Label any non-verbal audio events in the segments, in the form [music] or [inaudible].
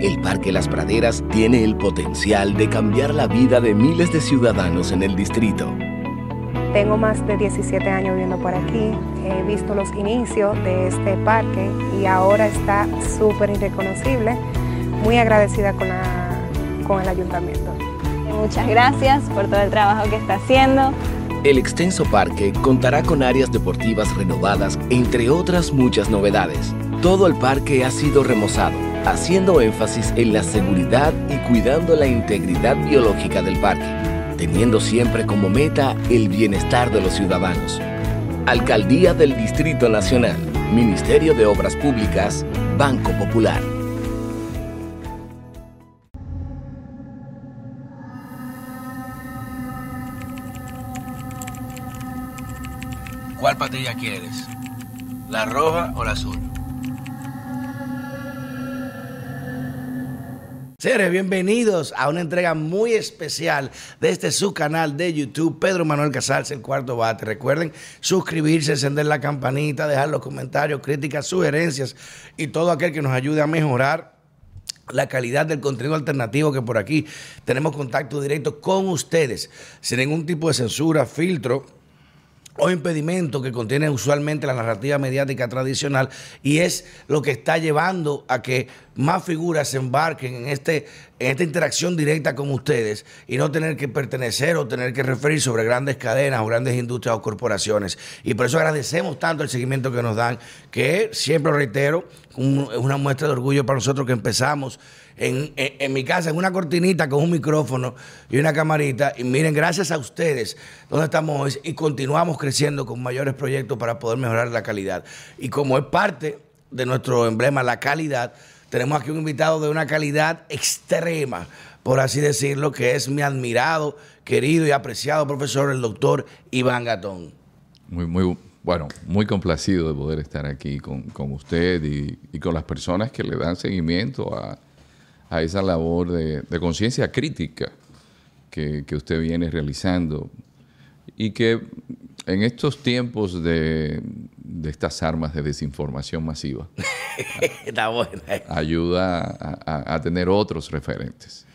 el Parque Las Praderas tiene el potencial de cambiar la vida de miles de ciudadanos en el distrito. Tengo más de 17 años viviendo por aquí, he visto los inicios de este parque y ahora está súper irreconocible. Muy agradecida con, con el ayuntamiento. Muchas gracias por todo el trabajo que está haciendo. El extenso parque contará con áreas deportivas renovadas, entre otras muchas novedades. Todo el parque ha sido remozado, haciendo énfasis en la seguridad y cuidando la integridad biológica del parque, teniendo siempre como meta el bienestar de los ciudadanos. Alcaldía del Distrito Nacional, Ministerio de Obras Públicas, Banco Popular. ¿Cuál patilla quieres? ¿La roja o la azul? Seres, bienvenidos a una entrega muy especial de este su canal de YouTube, Pedro Manuel Casals, el cuarto bate. Recuerden suscribirse, encender la campanita, dejar los comentarios, críticas, sugerencias y todo aquel que nos ayude a mejorar la calidad del contenido alternativo que por aquí tenemos contacto directo con ustedes, sin ningún tipo de censura, filtro o impedimento que contiene usualmente la narrativa mediática tradicional y es lo que está llevando a que más figuras se embarquen en, este, en esta interacción directa con ustedes y no tener que pertenecer o tener que referir sobre grandes cadenas o grandes industrias o corporaciones. Y por eso agradecemos tanto el seguimiento que nos dan, que siempre reitero, es una muestra de orgullo para nosotros que empezamos en, mi casa, en una cortinita con un micrófono y una camarita. Y miren, gracias a ustedes, donde estamos hoy y continuamos creciendo con mayores proyectos para poder mejorar la calidad. Y como es parte de nuestro emblema, la calidad, tenemos aquí un invitado de una calidad extrema, por así decirlo, que es mi admirado, querido y apreciado profesor, el doctor Iván Gatón. Muy, muy, bueno, muy complacido de poder estar aquí con, usted y, con las personas que le dan seguimiento a, a esa labor de, conciencia crítica que, usted viene realizando y que en estos tiempos de, estas armas de desinformación masiva [laughs] ayuda a, tener otros referentes.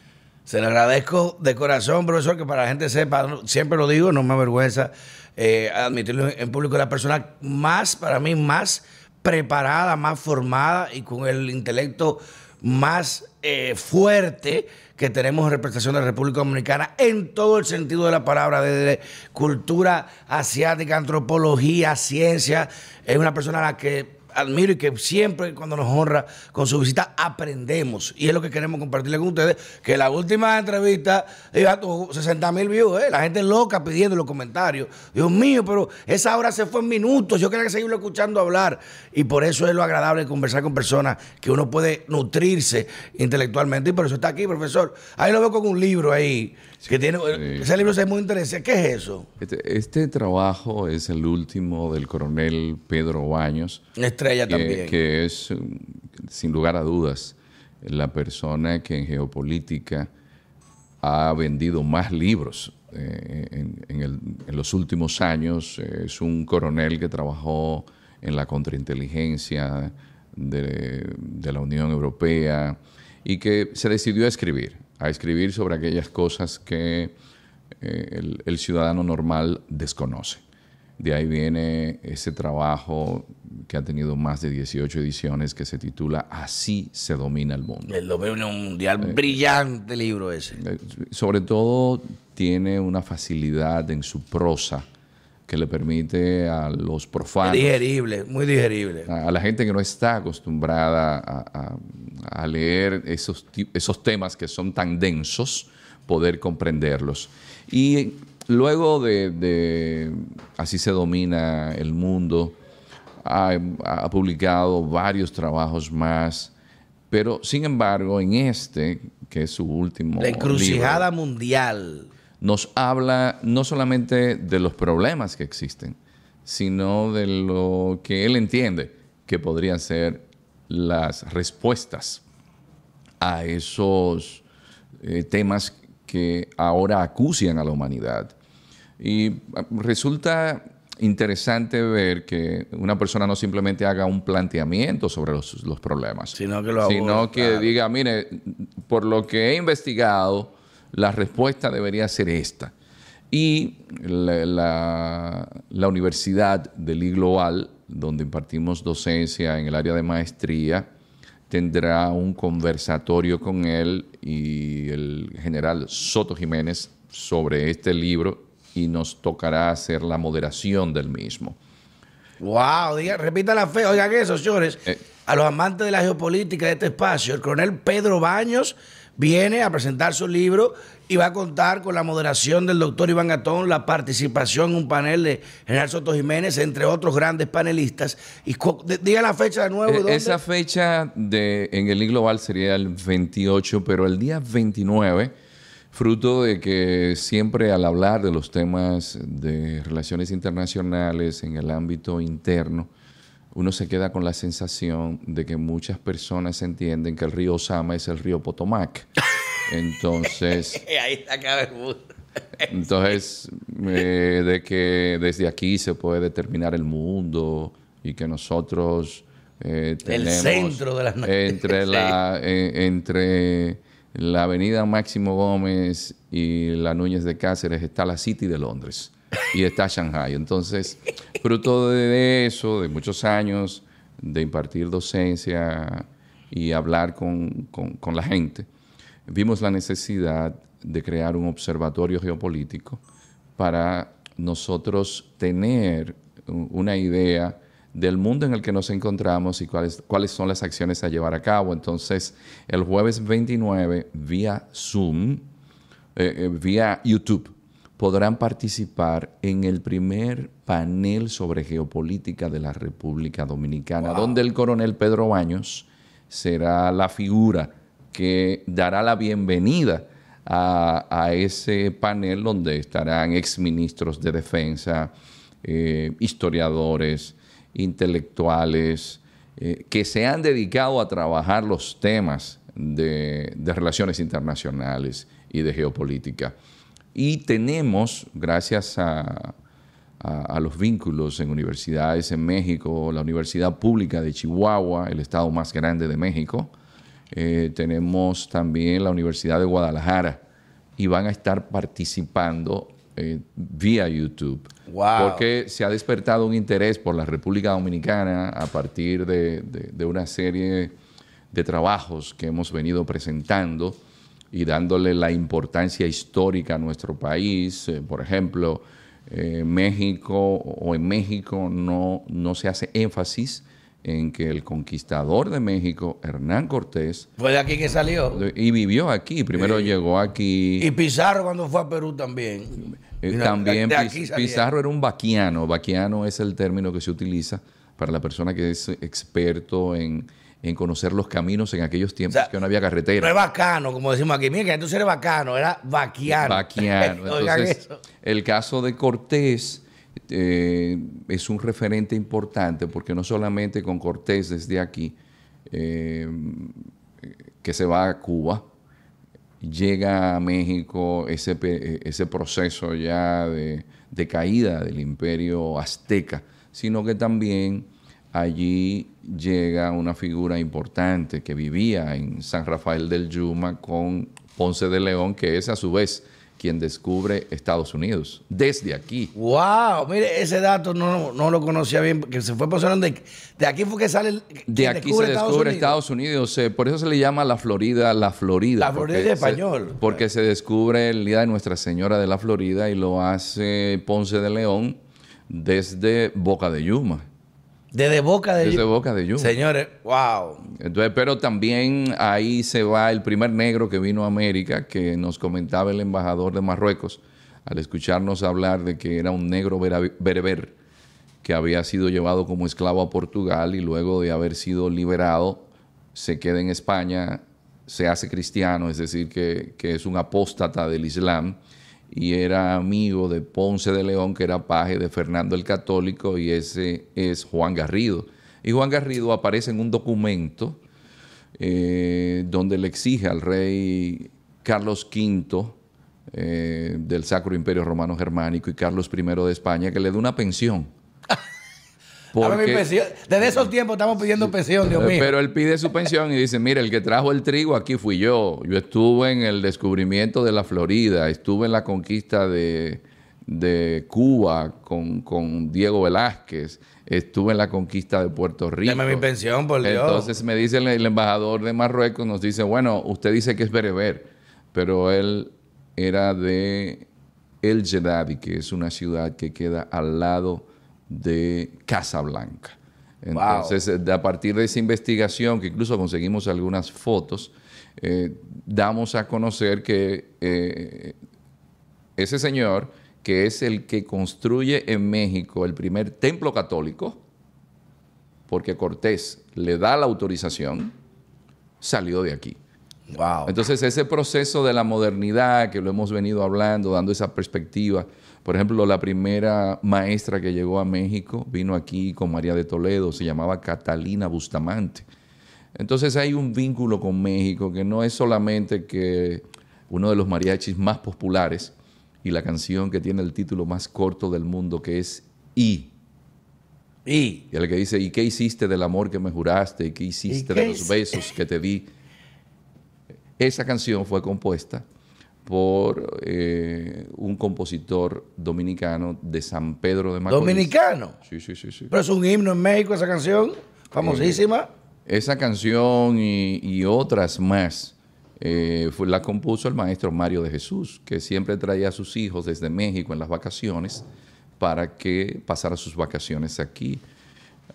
Se le agradezco de corazón, profesor, que para la gente sepa, siempre lo digo, no me avergüenza eh, admitirlo en público, la persona más, para mí, más preparada, más formada y con el intelecto más eh, fuerte que tenemos en representación de la República Dominicana en todo el sentido de la palabra, desde cultura asiática, antropología, ciencia. Es una persona a la que admiro y que siempre cuando nos honra con su visita aprendemos. Y es lo que queremos compartirle con ustedes, que la última entrevista iba tuvo 60 mil views, ¿eh? la gente loca pidiendo los comentarios. Dios mío, pero esa hora se fue en minutos, yo quería seguirlo escuchando hablar. Y por eso es lo agradable conversar con personas que uno puede nutrirse intelectualmente. Y por eso está aquí, profesor. Ahí lo veo con un libro ahí. Que tiene, Ese libro es muy interesante. ¿Qué es eso? Este, este, trabajo es el último del coronel Pedro Baños. estrella también. Que es, sin lugar a dudas, la persona que en geopolítica ha vendido más libros eh, en, los últimos años. Es un coronel que trabajó en la contrainteligencia de, de la Unión Europea y que se decidió a escribir a escribir sobre aquellas cosas que eh, el, ciudadano normal desconoce. De ahí viene ese trabajo que ha tenido más de 18 ediciones que se titula Así se domina el mundo. El dominio mundial, eh, brillante libro ese. Eh, sobre todo tiene una facilidad en su prosa que le permite a los profanos. Digerible, muy digerible. A, la gente que no está acostumbrada a, leer esos, esos temas que son tan densos, poder comprenderlos. Y luego de, Así se domina el mundo, ha, publicado varios trabajos más. Pero, sin embargo, en este, que es su último. La encrucijada mundial nos habla no solamente de los problemas que existen, sino de lo que él entiende que podrían ser las respuestas a esos eh, temas que ahora acucian a la humanidad. Y resulta interesante ver que una persona no simplemente haga un planteamiento sobre los, los problemas, Sino que lo sino que diga, mire, por lo que he investigado, la respuesta debería ser esta. Y la, la- la Universidad del I Global, donde impartimos docencia en el área de maestría, tendrá un conversatorio con él y el general Soto Jiménez sobre este libro y nos tocará hacer la moderación del mismo. Wow, diga, repita la fe. Oigan eso, señores. Eh. A los amantes de la geopolítica de este espacio, el coronel Pedro Baños viene a presentar su libro y va a contar con la moderación del doctor Iván Gatón, la participación en un panel de General Soto Jiménez, entre otros grandes panelistas. Y diga la fecha de nuevo. Eh, ¿dónde? Esa fecha de, en el Global sería el 28, pero el día 29, fruto de que siempre al hablar de los temas de relaciones internacionales en el ámbito interno, uno se queda con la sensación de que muchas personas entienden que el río Osama es el río Potomac. [laughs] Entonces, [laughs] Ahí está el [laughs] entonces, eh, de que desde aquí se puede determinar el mundo y que nosotros eh, tenemos centro de las noticias. entre la eh, entre la Avenida Máximo Gómez y la Núñez de Cáceres está la City de Londres y está Shanghai. Entonces, fruto de eso, de muchos años de impartir docencia y hablar con, con- la gente, vimos la necesidad de crear un observatorio geopolítico para nosotros tener una idea del mundo en el que nos encontramos y cuáles, cuáles son las acciones a llevar a cabo. Entonces, el jueves 29, vía Zoom, eh, eh, vía YouTube, podrán participar en el primer panel sobre geopolítica de la República Dominicana, donde el coronel Pedro Baños será la figura que dará la bienvenida a, a ese panel donde estarán exministros de defensa, eh, historiadores, intelectuales, eh, que se han dedicado a trabajar los temas de, de relaciones internacionales y de geopolítica. Y tenemos, gracias a, a- a los vínculos en universidades en México, la Universidad Pública de Chihuahua, el estado más grande de México, eh, tenemos también la Universidad de Guadalajara y van a estar participando eh, vía YouTube. Wow. Porque se ha despertado un interés por la República Dominicana a partir de, de- de una serie de trabajos que hemos venido presentando y dándole la importancia histórica a nuestro país. Eh, por ejemplo, eh, México o en México no, no se hace énfasis en que el conquistador de México, Hernán Cortés, Fue de aquí que salió. y vivió aquí. Primero llegó aquí. Y Pizarro cuando fue a Perú también. Eh, también Piz-. Pizarro era un vaquiano. Vaquiano es el término que se utiliza para la persona que es experto en, en conocer los caminos en aquellos tiempos O sea, que no había No es carretera. bacano, como decimos aquí. Mira, que entonces eres bacano, era vaquiano. Vaquiano. [laughs] Entonces, el caso de Cortés eh, es un referente importante porque no solamente con Cortés desde aquí, eh, que se va a Cuba, llega a México ese, ese proceso ya de, de caída del imperio azteca, sino que también allí llega una figura importante que vivía en San Rafael del Yuma con Ponce de León, que es a su vez quien descubre Estados Unidos, desde aquí. Wow, mire, ese dato no, no lo conocía bien, que se fue posicionando de, de aquí fue que sale el, De aquí se descubre Unidos. Estados Unidos. eh, por eso se le llama la Florida, la Florida. La Florida es se- español. porque se descubre el día de Nuestra Señora de la Florida y lo hace Ponce de León desde Boca de Yuma. Desde Boca de Desde Yu- Boca de Yuma. Señores, wow. Entonces, pero también ahí se va el primer negro que vino a América, que nos comentaba el embajador de Marruecos, al escucharnos hablar de que era un negro bereber que había sido llevado como esclavo a Portugal y luego de haber sido liberado se queda en España, se hace cristiano, es decir, que, que es un apóstata del Islam y era amigo de Ponce de León, que era paje de Fernando el Católico, y ese es Juan Garrido. Y Juan Garrido aparece en un documento eh, donde le exige al rey Carlos V eh, del Sacro Imperio Romano Germánico y Carlos I de España, que le dé una pensión. [laughs] Porque-. Desde esos tiempos estamos pidiendo pensión, Dios eh, mío. Pero él pide su pensión y dice, mire, el que trajo el trigo aquí fui yo. Yo estuve en el descubrimiento de la Florida, estuve en la conquista de, de Cuba con, con Diego Velázquez, estuve en la conquista de Puerto Rico. Dame mi pensión, por Dios. Entonces me dice el, el embajador de Marruecos, nos dice, bueno, usted dice que es bereber, pero él era de El Jedadi, que es una ciudad que queda al lado de Casablanca. Entonces, eh, a partir de esa investigación, que incluso conseguimos algunas fotos, eh, damos a conocer que eh, ese señor, que es el que construye en México el primer templo católico, porque Cortés le da la autorización, salió de aquí. Wow. Entonces, ese proceso de la modernidad que lo hemos venido hablando, dando esa perspectiva. Por ejemplo, la primera maestra que llegó a México vino aquí con María de Toledo, se llamaba Catalina Bustamante. Entonces hay un vínculo con México que no es solamente que uno de los mariachis más populares y la canción que tiene el título más corto del mundo, que es I. y Y el que dice, ¿y qué hiciste del amor que me juraste? ¿Y qué hiciste ¿Y qué de los besos que te di? Esa canción fue compuesta por eh, un compositor dominicano de San Pedro de Macorís. dominicano. Sí, sí, sí, sí. Pero es un himno en México esa canción, famosísima. Esa canción y, y otras más eh, fue, la compuso el maestro Mario de Jesús, que siempre traía a sus hijos desde México en las vacaciones para que pasara sus vacaciones aquí.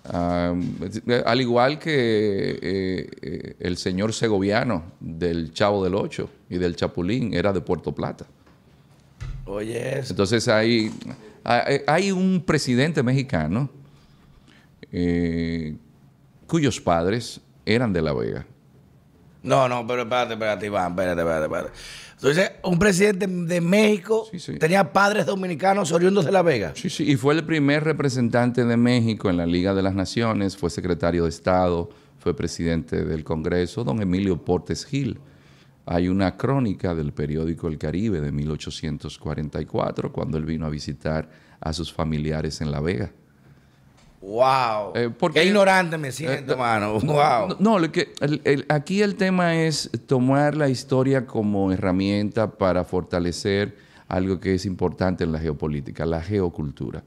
Al igual que eh, eh, el señor segoviano del Chavo del Ocho y del Chapulín era de Puerto Plata. Oye. Entonces hay, hay, hay un presidente mexicano eh, cuyos padres eran de La Vega. No, no, pero espérate, espérate, Iván, espérate, espérate, espérate. Entonces, un presidente de México Sí, sí. tenía padres dominicanos oriundos de La Vega. Sí, sí, y fue el primer representante de México en la Liga de las Naciones, fue secretario de Estado, fue presidente del Congreso, don Emilio Portes Gil. Hay una crónica del periódico El Caribe de 1844, cuando él vino a visitar a sus familiares en La Vega. Wow. Eh, porque- Qué ignorante me siento, Eh, mano. No, wow. No, no, lo que, el- el- aquí el tema es tomar la historia como herramienta para fortalecer algo que es importante en la geopolítica, la geocultura.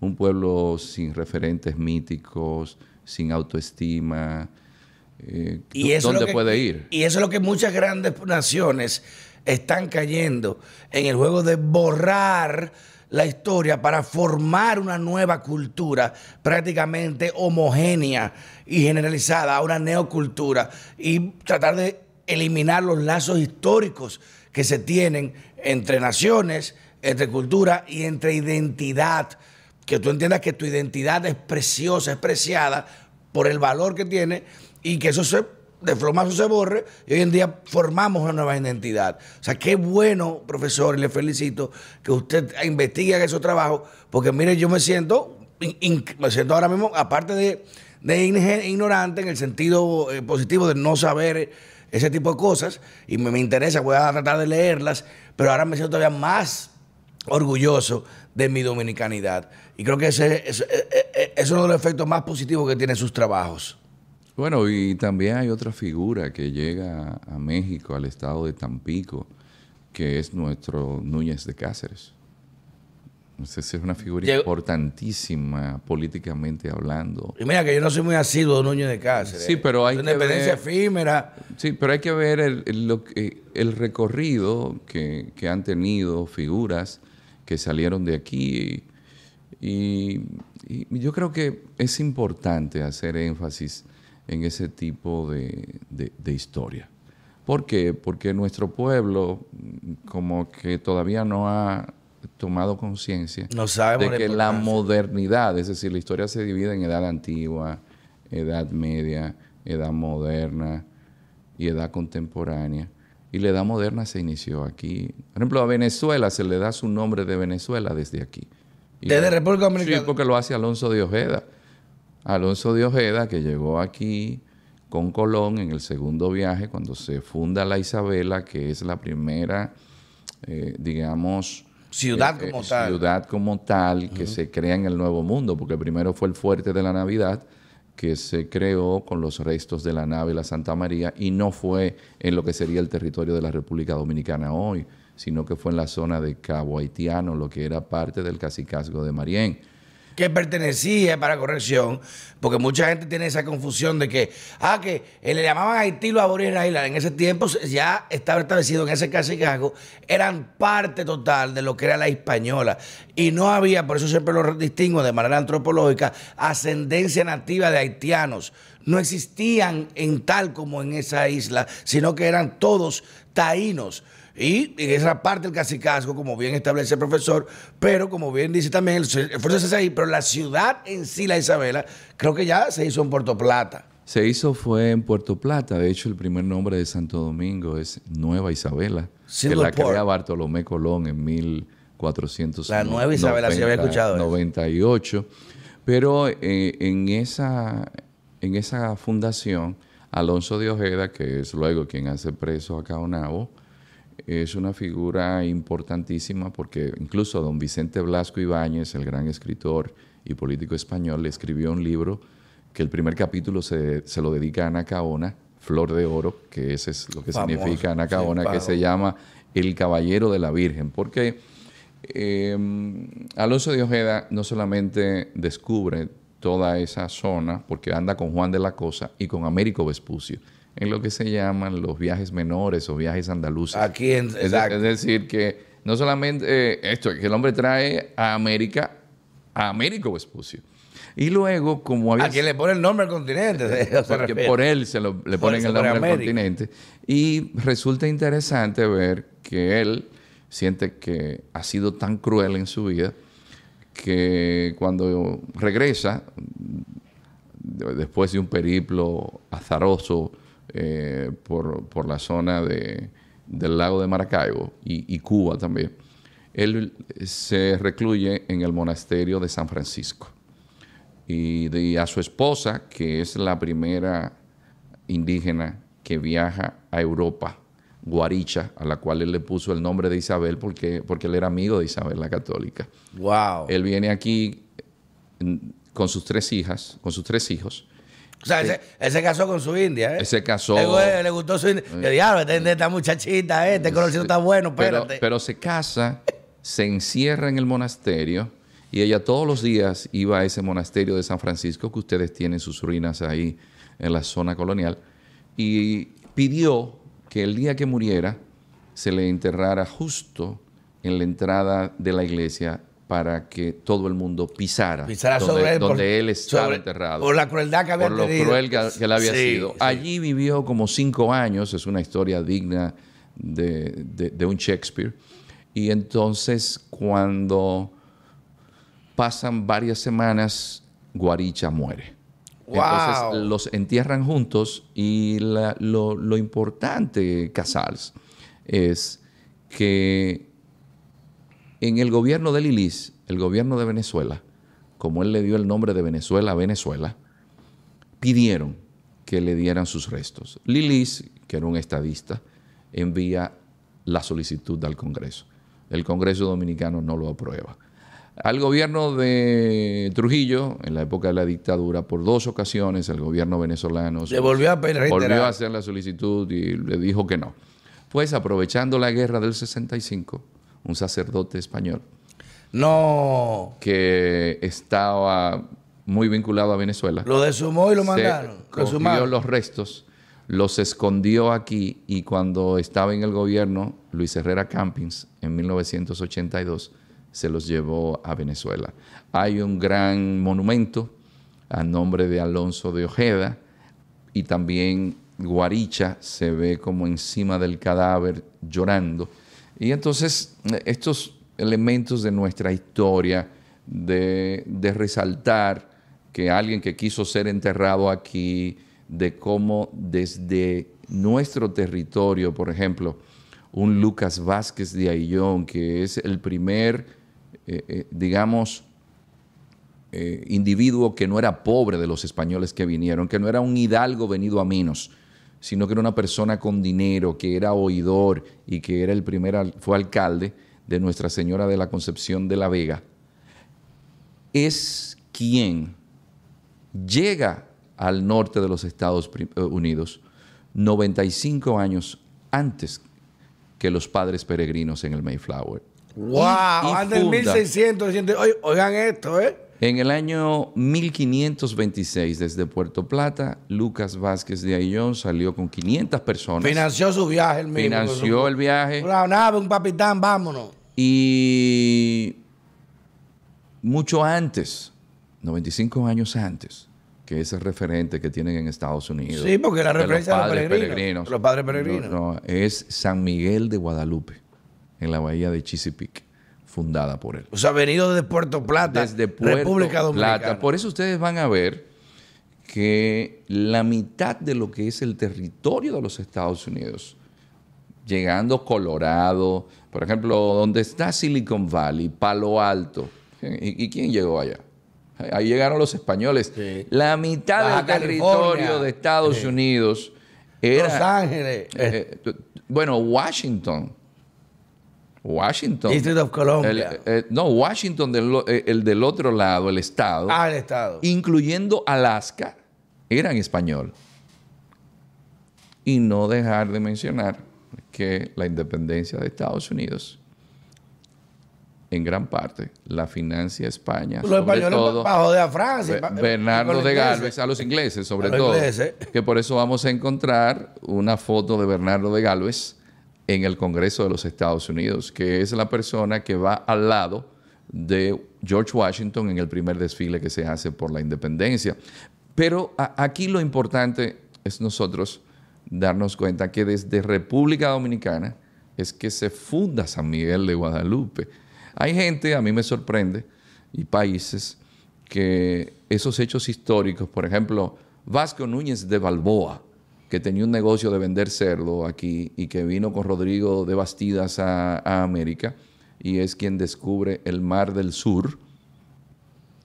Un pueblo sin referentes míticos, sin autoestima, eh, Y eso es ¿dónde que- puede ir? Y eso es lo que muchas grandes naciones están cayendo en el juego de borrar la historia para formar una nueva cultura prácticamente homogénea y generalizada, una neocultura, y tratar de eliminar los lazos históricos que se tienen entre naciones, entre cultura y entre identidad. Que tú entiendas que tu identidad es preciosa, es preciada por el valor que tiene y que eso se de flomazo se borre y hoy en día formamos una nueva identidad. O sea, qué bueno, profesor, y le felicito que usted investigue esos trabajos, porque mire, yo me siento, me siento ahora mismo, aparte de, de ignorante en el sentido eh, positivo de no saber ese tipo de cosas, y me, me interesa, voy a tratar de leerlas, pero ahora me siento todavía más orgulloso de mi dominicanidad. Y creo que ese, ese- eh, eh, es uno de los efectos más positivos que tienen sus trabajos. Bueno, y también hay otra figura que llega a México, al estado de Tampico, que es nuestro Núñez de Cáceres. Es una figura Llegó- importantísima políticamente hablando. Y mira que yo no soy muy asiduo de Núñez de Cáceres. Sí, pero hay Una que independencia ver- efímera. Sí, pero hay que ver el, recorrido que, que han tenido figuras que salieron de aquí. Y, y yo creo que es importante hacer énfasis en ese tipo de, de- de historia. ¿Por qué? Porque nuestro pueblo como que todavía no ha tomado conciencia No de que la modernidad, es decir, la historia se divide en edad antigua, edad media, edad moderna y edad contemporánea. Y la edad moderna se inició aquí. Por ejemplo, a Venezuela se le da su nombre de Venezuela desde aquí. Y Desde República Dominicana. Sí, porque lo hace Alonso de Ojeda. Alonso de Ojeda, que llegó aquí con Colón en el segundo viaje, cuando se funda la Isabela, que es la primera eh, digamos, Ciudad eh, como eh, tal. Ciudad como tal que se crea en el Nuevo Mundo, porque primero fue el fuerte de la Navidad que se creó con los restos de la nave La Santa María y no fue en lo que sería el territorio de la República Dominicana hoy, sino que fue en la zona de Cabo Haitiano, lo que era parte del cacicazgo de Marién. Que pertenecía para corrección, porque mucha gente tiene esa confusión de que, ah, que le llamaban Haití los aborígenes Island. En ese tiempo ya estaba establecido en ese cacicazgo, eran parte total de lo que era la española. Y no había, por eso siempre lo distingo de manera antropológica, ascendencia nativa de haitianos. No existían en tal como en esa isla, sino que eran todos taínos. Y en esa parte del cacicazgo, como bien establece el profesor, pero como bien dice también el esfuerzo se hace ahí, pero la ciudad en sí, la Isabela, creo que ya se hizo en Puerto Plata. Se hizo fue en Puerto Plata, de hecho el primer nombre de Santo Domingo es Nueva Isabela, que la Port. crea Bartolomé Colón en 1498. La Nueva Isabela, sí había escuchado eso. 98. Pero eh, en, esa, en esa fundación, Alonso de Ojeda, que es luego quien hace preso a Caonabo, es una figura importantísima porque incluso don Vicente Blasco Ibáñez, el gran escritor y político español, le escribió un libro que el primer capítulo se, se lo dedica a Anacaona, Flor de Oro, que ese es lo que significa Anacaona, sí, que se llama El Caballero de la Virgen, porque eh, Alonso de Ojeda no solamente descubre toda esa zona, porque anda con Juan de la Cosa y con Américo Vespucio, en lo que se llaman los viajes menores o viajes andaluces. Aquí en. Es, exacto. es decir, que no solamente eh, esto, que el hombre trae a América, a Américo Vespucio. Y luego, como había a quien le pone el nombre al continente. [laughs] se porque por él se lo- le ponen el nombre al continente. Y resulta interesante ver que él siente que ha sido tan cruel en su vida que cuando regresa, de- después de un periplo azaroso eh, por, por la zona de- del lago de Maracaibo y, y Cuba también, él se recluye en el monasterio de San Francisco y, de- y a su esposa, que es la primera indígena que viaja a Europa, Guaricha, a la cual él le puso el nombre de Isabel porque, porque él era amigo de Isabel la Católica. Wow. Él viene aquí mm, con sus tres hijas, con sus tres hijos. O sea, ese- él se casó con su india, ¿eh? Él se casó. Le, gustó su india. Yo, diablo, esta, esta muchachita, ¿eh? Este colorcito está bueno, pero, espérate. pero se casa, se encierra en el monasterio y ella todos los días iba a ese monasterio de San Francisco, que ustedes tienen sus ruinas ahí en la zona colonial, y pidió que el día que muriera se le enterrara justo en la entrada de la iglesia para que todo el mundo pisara, Pisara donde, sobre él. por- donde él estaba sobre- enterrado Por la crueldad que había por lo tenido. cruel que, que él había Sí, sido. sí. Allí vivió como cinco años, es una historia digna de, de- de un Shakespeare. Y entonces cuando pasan varias semanas, Guaricha muere. Wow. Entonces los entierran juntos y la- lo, lo importante, Casals, es que en el gobierno de Lilis, el gobierno de Venezuela, como él le dio el nombre de Venezuela a Venezuela, pidieron que le dieran sus restos. Lilis, que era un estadista, envía la solicitud al Congreso. El Congreso Dominicano no lo aprueba. Al gobierno de Trujillo, en la época de la dictadura, por dos ocasiones el gobierno venezolano Le volvió a volvió a hacer la solicitud y le dijo que no. Pues aprovechando la guerra del 65, un sacerdote español No. que estaba muy vinculado a Venezuela, Lo desumó y lo se mandaron. Lo sumaron. los restos, los escondió aquí y cuando estaba en el gobierno, Luis Herrera Campins, en 1982, se los llevó a Venezuela. Hay un gran monumento a nombre de Alonso de Ojeda y también Guaricha se ve como encima del cadáver llorando. Y entonces eh, estos elementos de nuestra historia, de, resaltar que alguien que quiso ser enterrado aquí, de cómo desde nuestro territorio, por ejemplo, un Lucas Vázquez de Aillón, que es el primer, eh, eh, digamos, individuo que no era pobre de los españoles que vinieron, que no era un hidalgo venido a Minos, sino que era una persona con dinero, que era oidor y que era el primer, fue alcalde de Nuestra Señora de la Concepción de la Vega, es quien llega al norte de los Estados eh, Unidos 95 años antes que los padres peregrinos en el Mayflower. ¡Wow! Y- y Antes del funda- 1600. 1600. Oye, Oigan esto, ¿eh? En el año 1526, desde Puerto Plata, Lucas Vázquez de Ayllón salió con 500 personas. Financió su viaje el mismo. financió el viaje Una nave, un papitán, vámonos. y mucho antes, 95 años antes, que ese referente que tienen en Estados Unidos. Sí, porque la de los referencia de los padres peregrinos, los padres peregrinos. No, no, es San Miguel de Guadalupe, en la bahía de Chesapeake, fundada por él. O sea, venido desde Puerto Plata, desde Puerto República Dominicana. Plata. Por eso ustedes van a ver que la mitad de lo que es el territorio de los Estados Unidos, llegando Colorado, por ejemplo, donde está Silicon Valley, Palo Alto, ¿y, y quién llegó allá? Ahí llegaron los españoles. Sí. La mitad Baja del territorio de Estados Sí. Unidos era... Los Ángeles, eh, eh, bueno, Washington. Washington. District of Columbia. El- eh, no, Washington, del, eh, el del otro lado, el estado, ah, el Estado. incluyendo Alaska, era en español. Y no dejar de mencionar que la independencia de Estados Unidos, en gran parte, la financia España. Los sobre españoles todo, para joder a Francia. Be- pa- Bernardo de. Galvez, a los ingleses sobre los todo. ingleses. Que por eso vamos a encontrar una foto de Bernardo de Galvez en el Congreso de los Estados Unidos, que es la persona que va al lado de George Washington en el primer desfile que se hace por la independencia. Pero aquí lo importante es nosotros darnos cuenta que desde República Dominicana es que se funda San Miguel de Guadalupe. Hay gente, a mí me sorprende, y países, que esos hechos históricos, por ejemplo, Vasco Núñez de Balboa, que tenía un negocio de vender cerdo aquí y que vino con Rodrigo de Bastidas a, a América, y es quien descubre el Mar del Sur,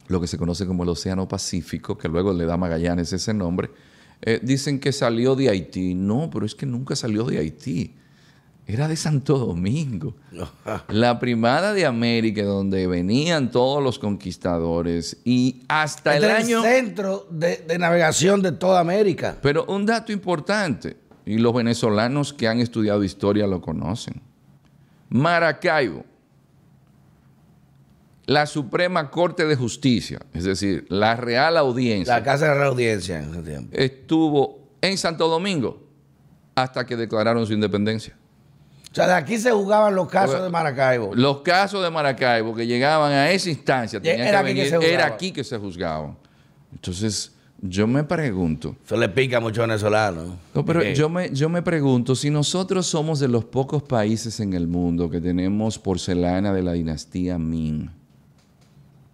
lo que se conoce como el Océano Pacífico, que luego le da Magallanes ese nombre, eh, dicen que salió de Haití. No, pero es que nunca salió de Haití. Era de Santo Domingo. [laughs] La primada de América, donde venían todos los conquistadores y hasta el Este es año... el centro de, de navegación de toda América. Pero un dato importante, y los venezolanos que han estudiado historia lo conocen. Maracaibo, la Suprema Corte de Justicia, es decir, la Real Audiencia, La Casa de la Audiencia en ese tiempo. estuvo en Santo Domingo hasta que declararon su independencia. O sea, de aquí se jugaban los casos de Maracaibo. Los casos de Maracaibo que llegaban a esa instancia, tenían Era que aquí que se era aquí que se juzgaban. Entonces, yo me pregunto, Eso le pica mucho a venezolanos. No, pero yo me, yo me pregunto, si nosotros somos de los pocos países en el mundo que tenemos porcelana de la dinastía Ming,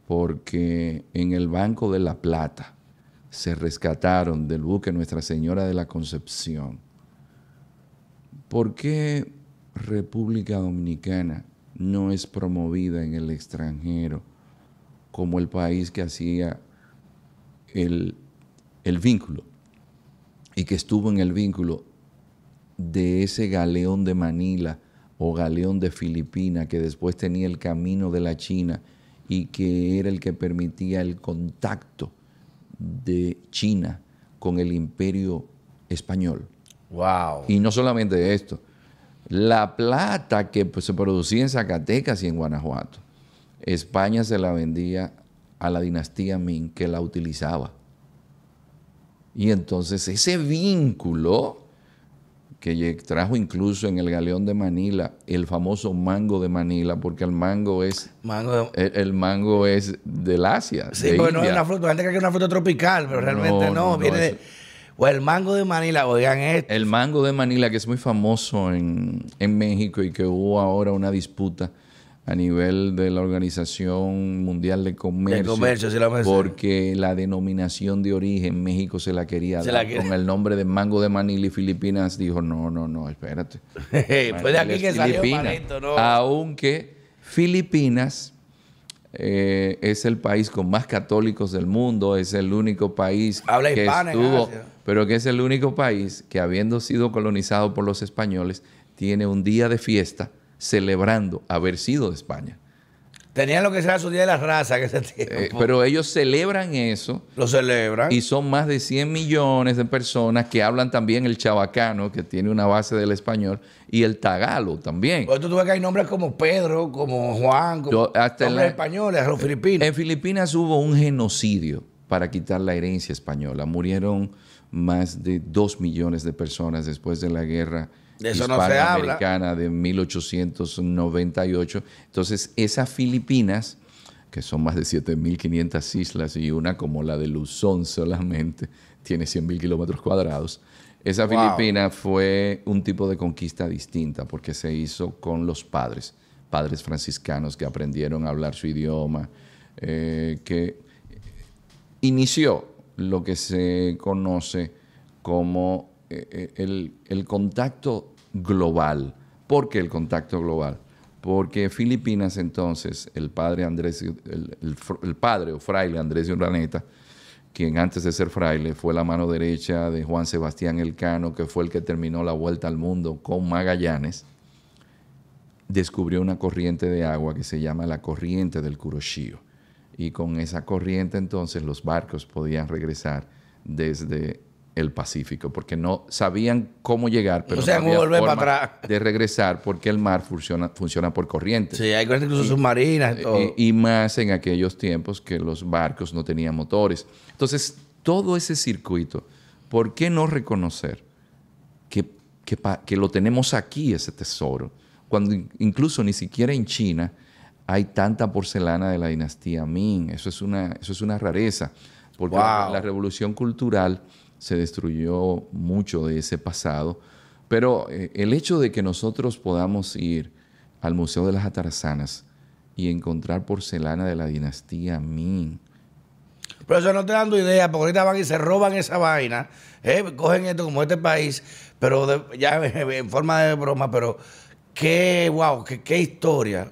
porque en el Banco de la Plata se rescataron del buque Nuestra Señora de la Concepción, ¿por qué República Dominicana no es promovida en el extranjero como el país que hacía el, el vínculo y que estuvo en el vínculo de ese galeón de Manila o galeón de Filipina que después tenía el camino de la China y que era el que permitía el contacto de China con el imperio español. Wow. Y no solamente esto, la plata que pues, se producía en Zacatecas y en Guanajuato, España se la vendía a la dinastía Ming que la utilizaba. Y entonces ese vínculo que trajo incluso en el galeón de Manila el famoso mango de Manila, porque el mango es Mango de- el, el mango es del Asia. Sí, de porque no es una fruta. La gente cree que es una fruta tropical, pero realmente No, no. no, viene no, de. O el mango de Manila, oigan esto. El mango de Manila, que es muy famoso en, en México y que hubo ahora una disputa a nivel de la Organización Mundial de Comercio. De comercio, sí, la. Porque la denominación de origen México se la quería Se dar la con el nombre de mango de Manila y Filipinas dijo, no, no, no, espérate. [laughs] Fue de aquí que salió manito, ¿no? Aunque Filipinas eh, es el país con más católicos del mundo, es el único país Habla que estuvo, pero que es el único país que habiendo sido colonizado por los españoles, tiene un día de fiesta celebrando haber sido de España. Tenían lo que sea su día de la raza que ese tiempo. Eh, [laughs] pero ellos celebran eso lo celebran. y son más de 100 millones de personas que hablan también el chabacano, que tiene una base del español, y el tagalo también. Por eso tú ves que hay nombres como Pedro, como Juan, como Yo, hasta nombres la- españoles, los filipinos. En Filipinas hubo un genocidio para quitar la herencia española. Murieron más de 2 millones de personas después de la guerra De eso no se habla. de 1898. Entonces, esas Filipinas, que son más de 7.500 islas y una como la de Luzón solamente, tiene 100.000 kilómetros cuadrados. Esa Wow. Filipina fue un tipo de conquista distinta porque se hizo con los padres, padres franciscanos que aprendieron a hablar su idioma, eh, que inició lo que se conoce como el, el contacto global. ¿Por qué el contacto global? Porque Filipinas entonces, el padre Andrés, el, padre o fraile Andrés de Urdaneta, quien antes de ser fraile fue la mano derecha de Juan Sebastián Elcano, que fue el que terminó la vuelta al mundo con Magallanes, descubrió una corriente de agua que se llama la corriente del Kuroshio. Y con esa corriente entonces los barcos podían regresar desde el Pacífico, porque no sabían cómo llegar, pero O sea, no había volver forma para atrás. de regresar porque el mar funciona, funciona por corriente. Sí, hay cosas incluso submarinas y todo. Y, y más en aquellos tiempos que los barcos no tenían motores. Entonces, todo ese circuito, ¿por qué no reconocer que, que, que lo tenemos aquí, ese tesoro? Cuando in- incluso ni siquiera en China hay tanta porcelana de la dinastía Ming. Eso es una, eso es una rareza, porque la revolución cultural se destruyó mucho de ese pasado. Pero eh, el hecho de que nosotros podamos ir al Museo de las Atarazanas y encontrar porcelana de la dinastía Ming, Pero eso no te dando idea, porque ahorita van y se roban esa vaina, ¿eh? cogen esto como este país, pero ya [laughs] en forma de broma, pero qué, wow, qué historia.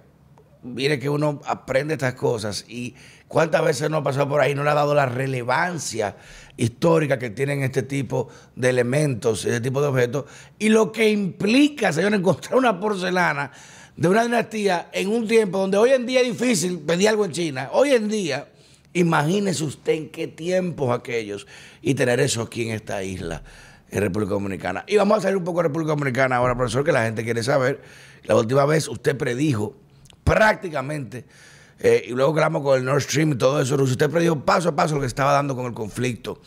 Mire que uno aprende estas cosas y cuántas veces uno ha pasado por ahí no le ha dado la relevancia histórica que tienen este tipo de elementos, este tipo de objetos, y lo que implica, señor, encontrar una porcelana de una dinastía en un tiempo donde hoy en día es difícil pedir algo en China. Hoy en día, imagínese usted en qué tiempos aquellos y tener eso aquí en esta isla, en República Dominicana. Y vamos a salir un poco de República Dominicana ahora, profesor, que la gente quiere saber. La última vez usted predijo prácticamente, eh, y luego hablamos con el Nord Stream y todo eso, usted predijo paso a paso lo que estaba dando con el conflicto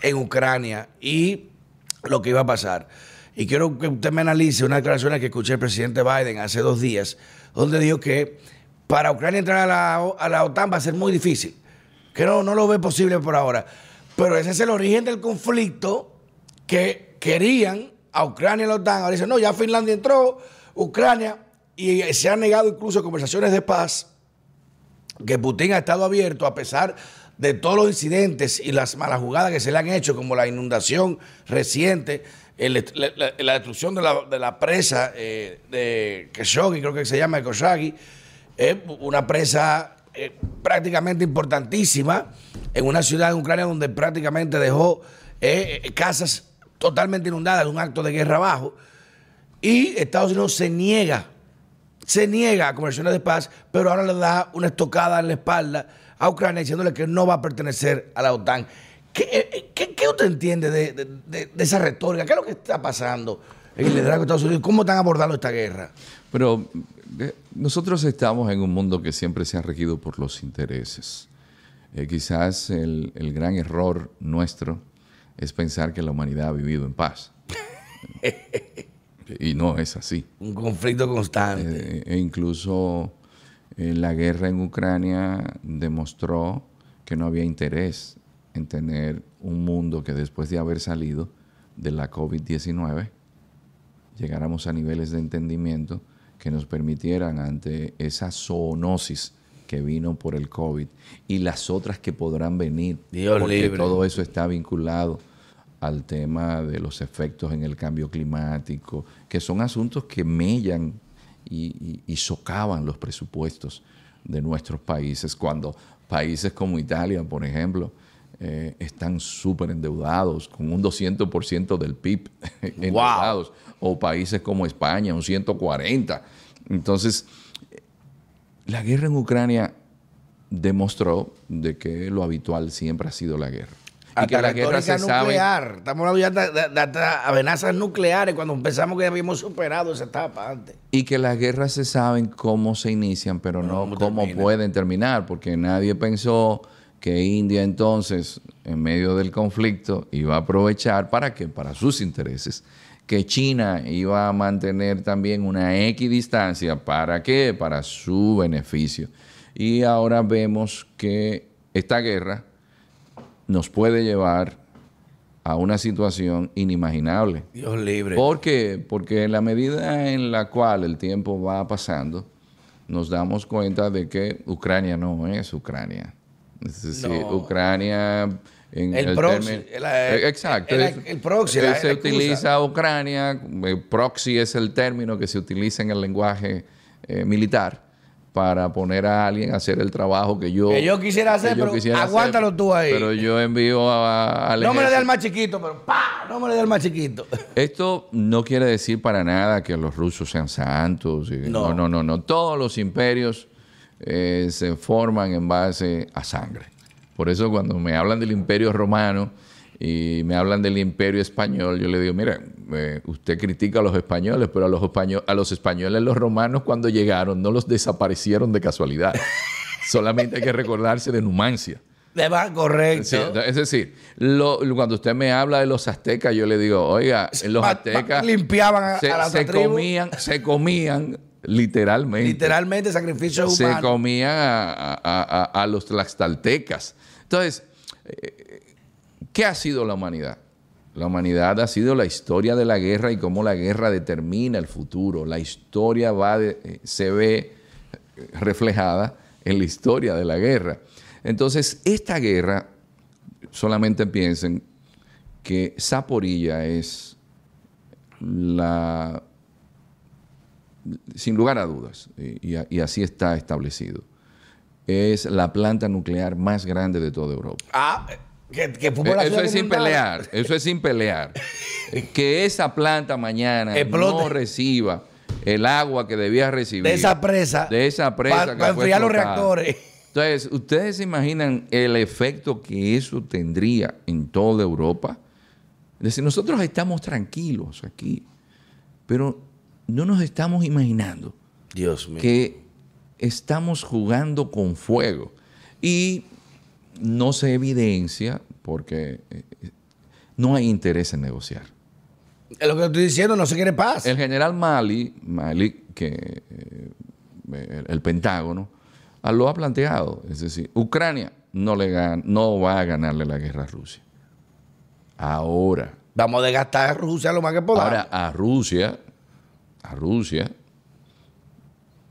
en Ucrania y lo que iba a pasar. Y quiero que usted me analice una declaración que escuché el presidente Biden hace dos días, donde dijo que para Ucrania entrar a la, a la OTAN va a ser muy difícil, que no, no lo ve posible por ahora. Pero ese es el origen del conflicto que querían a Ucrania y la OTAN. Ahora dicen, no, ya Finlandia entró, Ucrania, y se han negado incluso conversaciones de paz que Putin ha estado abierto a pesar de todos los incidentes y las malas jugadas que se le han hecho, como la inundación reciente, la destrucción de la, de la presa eh, de Khashoggi, creo que se llama de Khashoggi, eh, una presa eh, prácticamente importantísima en una ciudad de Ucrania donde prácticamente dejó eh, eh, casas totalmente inundadas, un acto de guerra abajo. Y Estados Unidos se niega se niega a conversaciones de paz, pero ahora le da una estocada en la espalda a Ucrania diciéndole que no va a pertenecer a la OTAN. ¿Qué, eh, qué- qué usted entiende de, de- de- de esa retórica? ¿Qué es lo que está pasando en el liderazgo de Estados Unidos? ¿Cómo están abordando esta guerra? Pero eh, nosotros estamos en un mundo que siempre se ha regido por los intereses. Eh, quizás el, el gran error nuestro es pensar que la humanidad ha vivido en paz. [laughs] y no es así. Un conflicto constante. Eh, e incluso eh, la guerra en Ucrania demostró que no había interés en tener un mundo que después de haber salido de la COVID-19 llegáramos a niveles de entendimiento que nos permitieran ante esa zoonosis que vino por el COVID y las otras que podrán venir, Dios porque libre. todo eso está vinculado al tema de los efectos en el cambio climático, que son asuntos que mellan y, socavan los presupuestos de nuestros países, cuando países como Italia, por ejemplo, eh, están súper endeudados, con un 200% del PIB [laughs] endeudados, o países como España, un 140%. Entonces, la guerra en Ucrania demostró de que lo habitual siempre ha sido la guerra. Y que la guerra se nuclear. Sabe, Estamos hablando de, de, amenazas nucleares cuando pensamos que habíamos superado esa etapa antes. Y que las guerras se saben cómo se inician, pero no, no cómo termina. pueden terminar, porque nadie pensó que India entonces, en medio del conflicto, iba a aprovechar para qué? Para sus intereses. Que China iba a mantener también una equidistancia. ¿Para qué? Para su beneficio. Y ahora vemos que esta guerra nos puede llevar a una situación inimaginable. Dios libre. ¿Por qué? Porque en la medida en la cual el tiempo va pasando, nos damos cuenta de que Ucrania no es Ucrania. Es decir, no. Ucrania en el, el proxy. término- El, el- exacto. El, proxy. eh, la- se la utiliza Ucrania, eh, proxy es el término que se utiliza en el lenguaje eh, militar para poner a alguien a hacer el trabajo que yo, Que yo quisiera hacer, yo pero quisiera aguántalo hacer, tú ahí. Pero yo envío a, al No me le dé al más chiquito, pero ¡pa! No me le dé al más chiquito. [laughs] Esto no quiere decir para nada que los rusos sean santos. y- No. no, no, no, no. Todos los imperios eh, se forman en base a sangre. Por eso cuando me hablan del imperio romano y me hablan del imperio español, yo le digo, mira, eh, usted critica a los españoles, pero a los, español- a los españoles los romanos cuando llegaron no los desaparecieron de casualidad. [laughs] Solamente hay que recordarse de Numancia. Le va correcto. Sí, es decir, lo- cuando usted me habla de los aztecas, yo le digo, oiga, los aztecas limpiaban a- se, a la se comían, se comían literalmente. Literalmente sacrificio se humano. comían a, a- a- a los tlaxtaltecas. Entonces, eh, ¿qué ha sido la humanidad? La humanidad ha sido la historia de la guerra y cómo la guerra determina el futuro. La historia eh, se ve eh, reflejada en la historia de la guerra. Entonces, esta guerra, solamente piensen que Zaporilla es la, sin lugar a dudas, y, así está establecido, es la planta nuclear más grande de toda Europa. Ah, que, que Eh, Eso es sin pelear, eso es sin pelear. [laughs] que esa planta mañana Explote. no reciba el agua que debía recibir. De esa presa. De esa presa Para fue enfriar los reactores. Entonces, ¿ustedes se imaginan el efecto que eso tendría en toda Europa? Es decir, nosotros estamos tranquilos aquí, pero no nos estamos imaginando Dios mío. que estamos jugando con fuego. Y no se evidencia porque eh, no hay interés en negociar. Es lo que estoy diciendo, no se quiere paz. El general Mali, Mali que eh, el, Pentágono, ah, lo ha planteado. Es decir, Ucrania no, le gan- no va a ganarle la guerra a Rusia. Ahora, Vamos a desgastar a Rusia lo más que podamos. Ahora, a Rusia, a Rusia,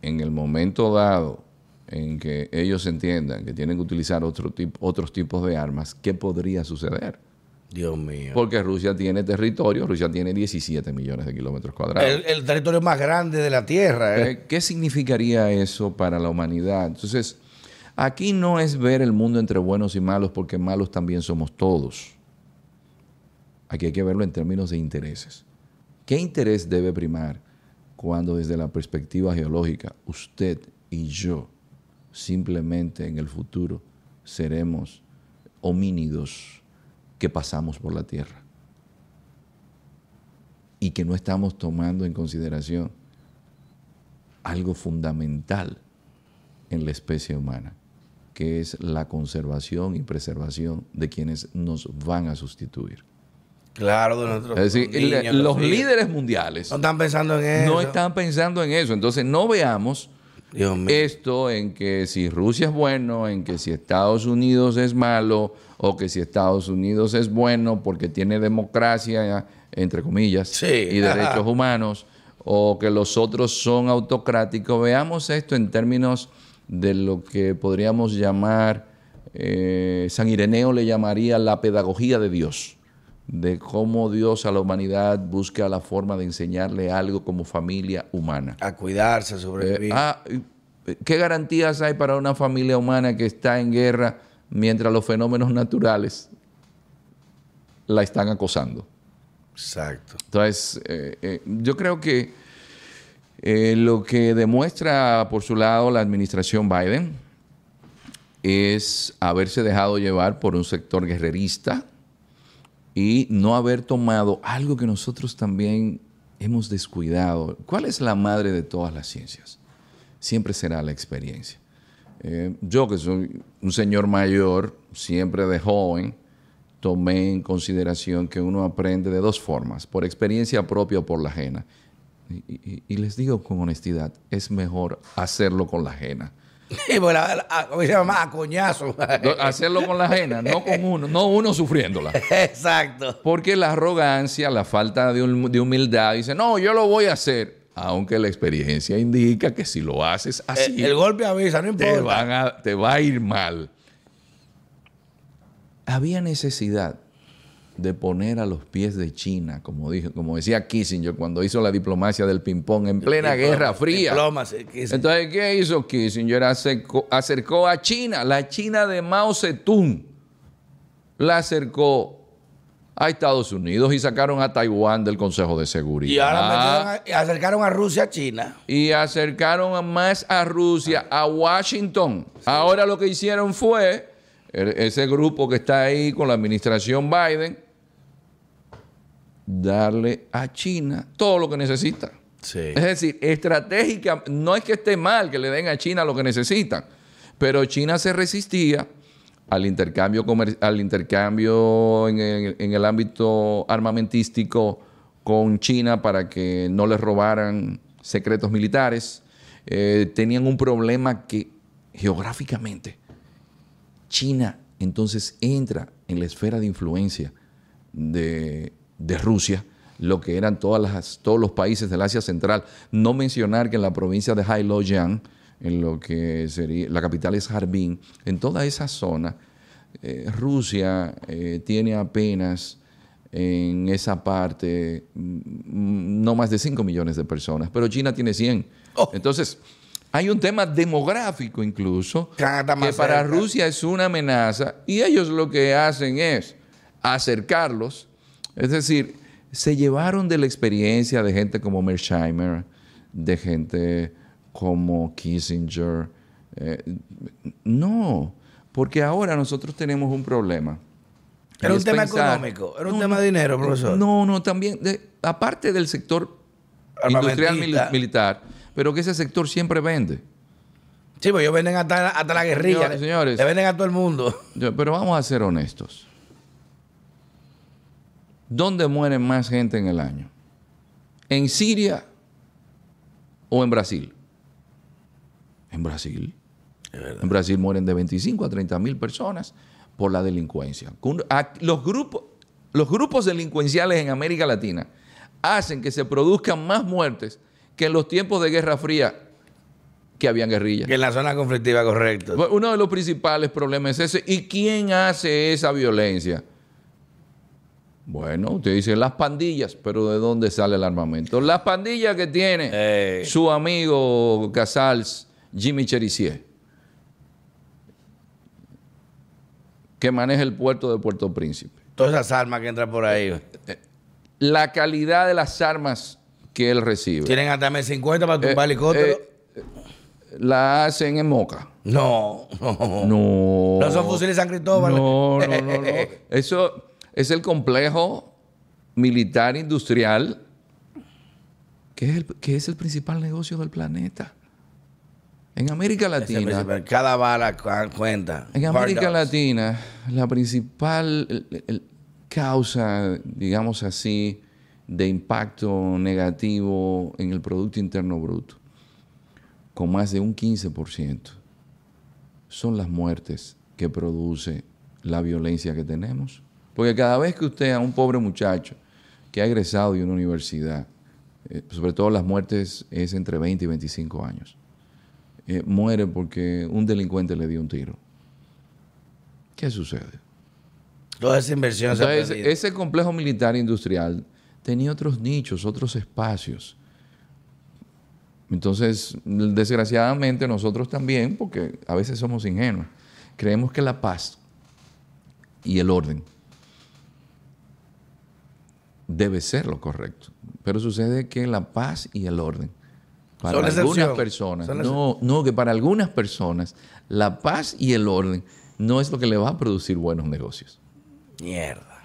en el momento dado en que ellos entiendan que tienen que utilizar otro otros tipos de armas, ¿qué podría suceder? Dios mío. Porque Rusia tiene territorio, Rusia tiene 17 millones de kilómetros cuadrados. El, el territorio más grande de la Tierra. ¿eh? Eh, ¿Qué significaría eso para la humanidad? Entonces, aquí no es ver el mundo entre buenos y malos, porque malos también somos todos. Aquí hay que verlo en términos de intereses. ¿Qué interés debe primar cuando desde la perspectiva geológica usted y yo simplemente en el futuro seremos homínidos que pasamos por la Tierra? Y que no estamos tomando en consideración algo fundamental en la especie humana, que es la conservación y preservación de quienes nos van a sustituir. Claro, de nuestros Es decir, niños, los hijos. líderes mundiales No están pensando en eso. no están pensando en eso. Entonces no veamos Dios mío. esto en que si Rusia es bueno, en que si Estados Unidos es malo, o que si Estados Unidos es bueno porque tiene democracia, entre comillas, Sí. y derechos [laughs] humanos, o que los otros son autocráticos. Veamos esto en términos de lo que podríamos llamar, eh, San Ireneo le llamaría la pedagogía de Dios, de cómo Dios a la humanidad busca la forma de enseñarle algo como familia humana. A cuidarse, a Eh, sobrevivir. ah, ¿Qué garantías hay para una familia humana que está en guerra mientras los fenómenos naturales la están acosando? Exacto. Entonces, eh, eh, yo creo que eh, lo que demuestra por su lado la administración Biden es haberse dejado llevar por un sector guerrerista y no haber tomado algo que nosotros también hemos descuidado. ¿Cuál es la madre de todas las ciencias? Siempre será la experiencia. Eh, yo que soy un señor mayor, siempre de joven, tomé en consideración que uno aprende de dos formas, por experiencia propia o por la ajena. Y, y- y les digo con honestidad, es mejor hacerlo con la ajena. [laughs] Y pues la- la- ¿Cómo se llama? A coñazo. [laughs] Hacerlo con la ajena, no con uno, no uno sufriéndola. [laughs] Exacto. Porque la arrogancia, la falta de humildad, dice, no, yo lo voy a hacer. Aunque la experiencia indica que si lo haces así, El, el golpe avisa, no te, importa. van a- te va a ir mal. Había necesidad de poner a los pies de China, como, dijo, como decía Kissinger cuando hizo la diplomacia del ping-pong en plena Diploma- Guerra Fría. sí. Entonces, ¿qué hizo Kissinger? Acercó, acercó a China, la China de Mao Zedong, la acercó a Estados Unidos y sacaron a Taiwán del Consejo de Seguridad. Y ahora a- acercaron a Rusia a China. y acercaron más a Rusia, a Washington. Ahora lo que hicieron fue, ese grupo que está ahí con la administración Biden, darle a China todo lo que necesita. Sí. Es decir, estratégica, no es que esté mal que le den a China lo que necesitan, pero China se resistía al intercambio, al intercambio en el, ámbito armamentístico con China para que no les robaran secretos militares. Eh, tenían un problema que geográficamente China entonces entra en la esfera de influencia de, de Rusia, lo que eran todas las, todos los países del Asia Central. No mencionar que en la provincia de Hailuoyang, en lo que sería, la capital es Harbin, en toda esa zona, eh, Rusia eh, tiene apenas en esa parte mm, no más de 5 millones de personas, pero China tiene 100. Oh. Entonces, hay un tema demográfico incluso, más que para. Rusia es una amenaza y ellos lo que hacen es acercarlos, es decir, se llevaron de la experiencia de gente como Mersheimer, de gente como Kissinger. eh, no, porque ahora nosotros tenemos un problema. Era un tema pensar- económico, era un tema de dinero, profesor. No, no, también, de- aparte del sector industrial militar, pero que ese sector siempre vende. Sí, pues ellos venden hasta, hasta la guerrilla. Señores, señores. Le venden a todo el mundo. Pero vamos a ser honestos. ¿Dónde muere más gente en el año? ¿En Siria o en Brasil? En Brasil. En Brasil mueren de 25 a 30 mil personas por la delincuencia. Los grupos, los grupos delincuenciales en América Latina hacen que se produzcan más muertes que en los tiempos de Guerra Fría que habían guerrillas. Que en la zona conflictiva, correcto. Uno de los principales problemas es ese. ¿Y quién hace esa violencia? Bueno, usted dice las pandillas, pero ¿de dónde sale el armamento? Las pandillas que tiene Eh. su amigo Casals, Jimmy Cherisier, que maneja el puerto de Puerto Príncipe. Todas esas armas que entran por ahí. La calidad de las armas que él recibe Tienen hasta M50 para eh, tumbar helicóptero. eh, la hacen en Moca. no, no. No. No son fusiles San Cristóbal. No, no, no, no. [laughs] Eso es el complejo militar industrial que es el, que es el principal negocio del planeta. En América Latina, Cada bala cu- cuenta. en América. Latina, la principal el- el- causa, digamos así, de impacto negativo en el Producto Interno Bruto, con más de un 15%, son las muertes que produce la violencia que tenemos. Porque cada vez que usted a un pobre muchacho que ha egresado de una universidad, eh, sobre todo las muertes es entre 20 y 25 años, eh, muere porque un delincuente le dio un tiro. ¿Qué sucede? Toda esa inversión se ha Entonces, perdido. ese complejo militar industrial tenía otros nichos, otros espacios. Entonces, desgraciadamente nosotros también, porque a veces somos ingenuos, creemos que la paz y el orden debe ser lo correcto. Pero sucede que la paz y el orden, para Son algunas excepción. personas, Son no, no, que para algunas personas la paz y el orden no es lo que le va a producir buenos negocios. Mierda.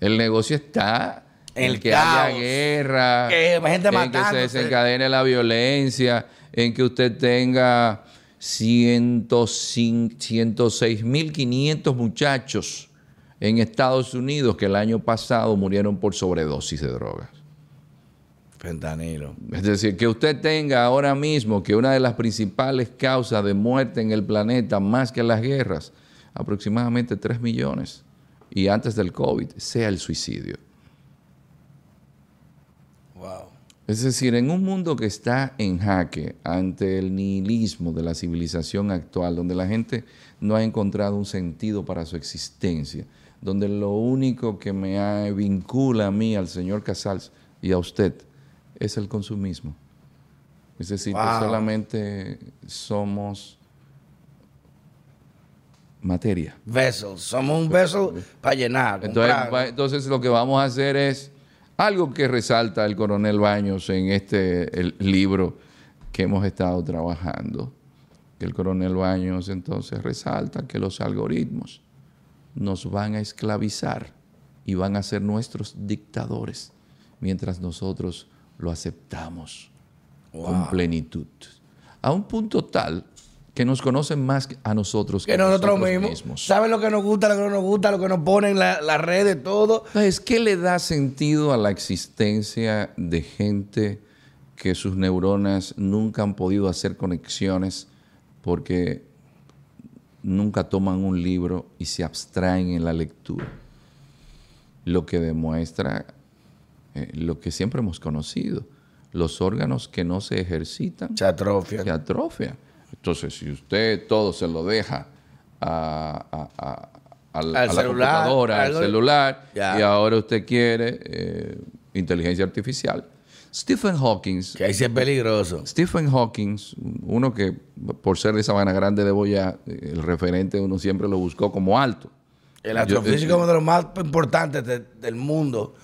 El negocio está en El que caos. haya guerra, Que gente en que se desencadene la violencia, en que usted tenga 106.500 muchachos en Estados Unidos que el año pasado murieron por sobredosis de drogas. Fentanilo. Es decir, que usted tenga ahora mismo que una de las principales causas de muerte en el planeta, más que las guerras, aproximadamente 3 millones, y antes del COVID, sea el suicidio. Wow. Es decir, en un mundo que está en jaque ante el nihilismo de la civilización actual, donde la gente no ha encontrado un sentido para su existencia, donde lo único que me vincula a mí, al señor Casals y a usted, es el consumismo. Es decir, que solamente somos materia. Vessels. Somos un vessel para llenar. Entonces, va- entonces lo que vamos a hacer es algo que resalta el coronel Baños en este el libro que hemos estado trabajando. Que el coronel Baños entonces resalta que los algoritmos nos van a esclavizar y van a ser nuestros dictadores mientras nosotros lo aceptamos con plenitud. A un punto tal que nos conocen más a nosotros que, que nosotros mismos. ¿Saben lo que nos gusta, lo que no nos gusta, lo que nos ponen en la, las redes, todo? Entonces, ¿qué le da sentido a la existencia de gente que sus neuronas nunca han podido hacer conexiones porque nunca toman un libro y se abstraen en la lectura? Lo que demuestra eh, lo que siempre hemos conocido, los órganos que no se ejercitan Se atrofia. se atrofia. Entonces, si usted todo se lo deja a, a- a- al- Al a la celular, computadora, al celular, y ahora usted quiere eh, inteligencia artificial. Stephen Hawking, Que ahí sí es peligroso. Stephen Hawking, uno que por ser de Sabana Grande de Boya, eh, el referente uno siempre lo buscó como alto. El astrofísico es uno de los más importantes de- del mundo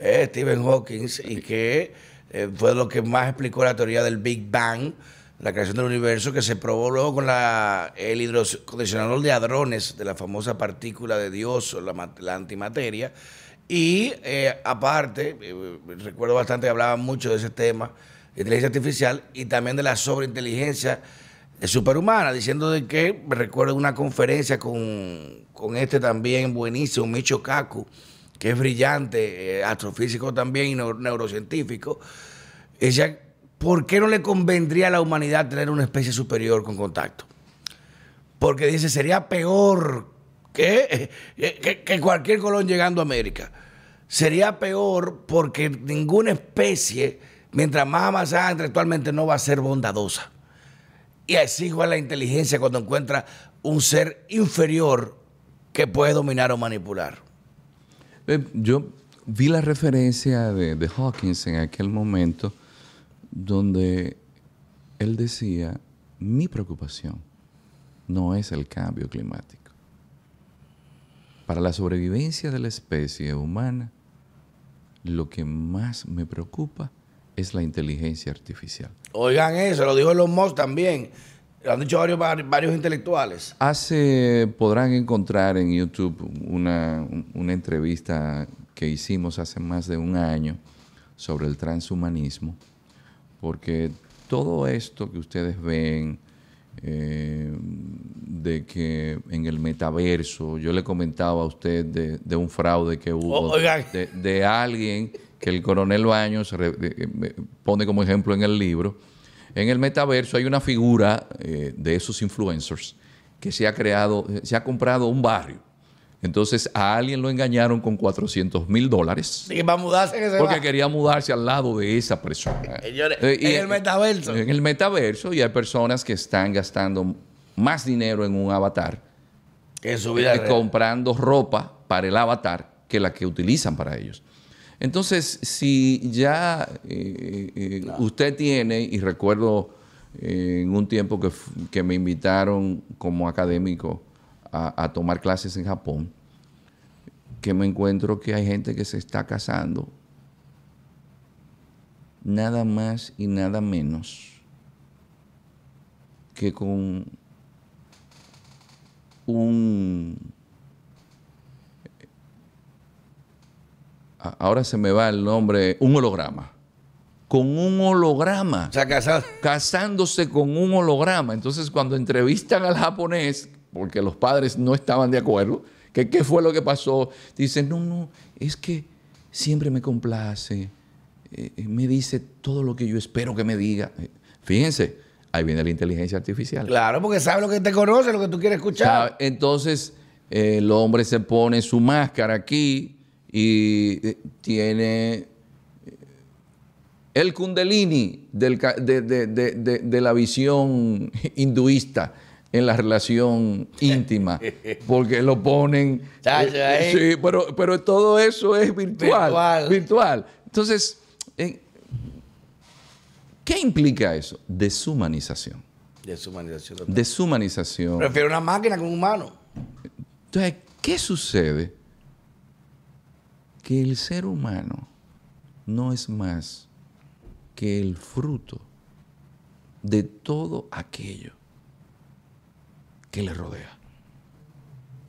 es Stephen Hawking y que eh, fue lo que más explicó la teoría del Big Bang, la creación del universo, que se probó luego con la, el hidrocondicionador de hadrones de la famosa partícula de Dios, o la, ma- la antimateria. Y eh, aparte, eh, recuerdo bastante que hablaba mucho de ese tema, de inteligencia artificial y también de la sobreinteligencia eh, superhumana, diciendo de que, me recuerdo una conferencia con, con este también buenísimo, Micho Kaku, que es brillante, eh, astrofísico también y neu- neurocientífico, decía, ¿por qué no le convendría a la humanidad tener una especie superior con contacto? Porque dice, sería peor que, que, que cualquier colón llegando a América. Sería peor porque ninguna especie, mientras más avanzada intelectualmente, no va a ser bondadosa. Y así igual la inteligencia cuando encuentra un ser inferior que puede dominar o manipular. Eh, Yo vi la referencia de, de Hawkins en aquel momento donde él decía, mi preocupación no es el cambio climático. Para la sobrevivencia de la especie humana, lo que más me preocupa es la inteligencia artificial. Oigan eso, lo dijo Elon Musk también. Lo han dicho varios, varios intelectuales. Hace, podrán encontrar en YouTube una, una entrevista que hicimos hace más de un año sobre el transhumanismo, porque todo esto que ustedes ven eh, de que en el metaverso, yo le comentaba a usted de, de un fraude que hubo, de, de alguien que el coronel Baños re- de- me pone como ejemplo en el libro. En el metaverso hay una figura eh, de esos influencers que se ha creado, se ha comprado un barrio. Entonces a alguien lo engañaron con 400 mil dólares que para mudarse que se porque va. quería mudarse al lado de esa persona. Señores, Eh, y- en el metaverso. En el metaverso y hay personas que están gastando más dinero en un avatar, Que en su vida eh, real. comprando ropa para el avatar que la que utilizan para ellos. Entonces, si ya eh, eh, usted tiene, y recuerdo eh, en un tiempo que, me invitaron como académico a, a tomar clases en Japón, que me encuentro que hay gente que se está casando nada más y nada menos que con un... Ahora se me va el nombre, un holograma. Con un holograma O sea, casado. casándose con un holograma. Entonces, cuando entrevistan al japonés, porque los padres no estaban de acuerdo, que qué fue lo que pasó, dicen, no, no, es que siempre me complace, eh, me dice todo lo que yo espero que me diga. Fíjense, ahí viene la inteligencia artificial. Claro, porque sabe lo que te conoce, lo que tú quieres escuchar. ¿Sabe? Entonces, eh, el hombre se pone su máscara aquí y eh, tiene eh, el kundalini del de, de- de- de- de la visión hinduista en la relación [laughs] íntima, porque lo ponen... Eh, sí, pero, pero todo eso es virtual. Virtual. virtual. Entonces, eh, ¿qué implica eso? Deshumanización. Deshumanización. Deshumanización. Prefiero una máquina que un humano. Entonces, ¿qué sucede? Que el ser humano no es más que el fruto de todo aquello que le rodea.